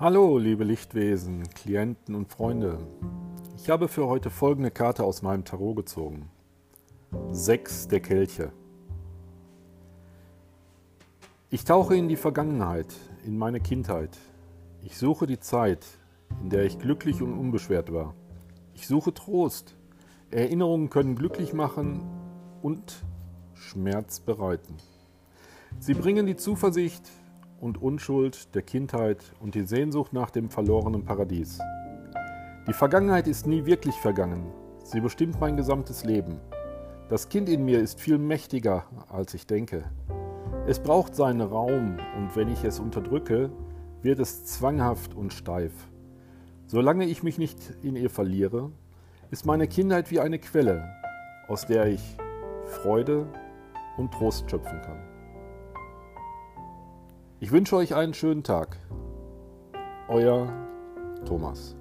Hallo, liebe Lichtwesen, Klienten und Freunde. Ich habe für heute folgende Karte aus meinem Tarot gezogen. Sechs der Kelche. Ich tauche in die Vergangenheit, in meine Kindheit. Ich suche die Zeit, in der ich glücklich und unbeschwert war. Ich suche Trost. Erinnerungen können glücklich machen und Schmerz bereiten. Sie bringen die Zuversicht, und Unschuld der Kindheit und die Sehnsucht nach dem verlorenen Paradies. Die Vergangenheit ist nie wirklich vergangen. Sie bestimmt mein gesamtes Leben. Das Kind in mir ist viel mächtiger, als ich denke. Es braucht seinen Raum und wenn ich es unterdrücke, wird es zwanghaft und steif. Solange ich mich nicht in ihr verliere, ist meine Kindheit wie eine Quelle, aus der ich Freude und Trost schöpfen kann. Ich wünsche euch einen schönen Tag. Euer Thomas.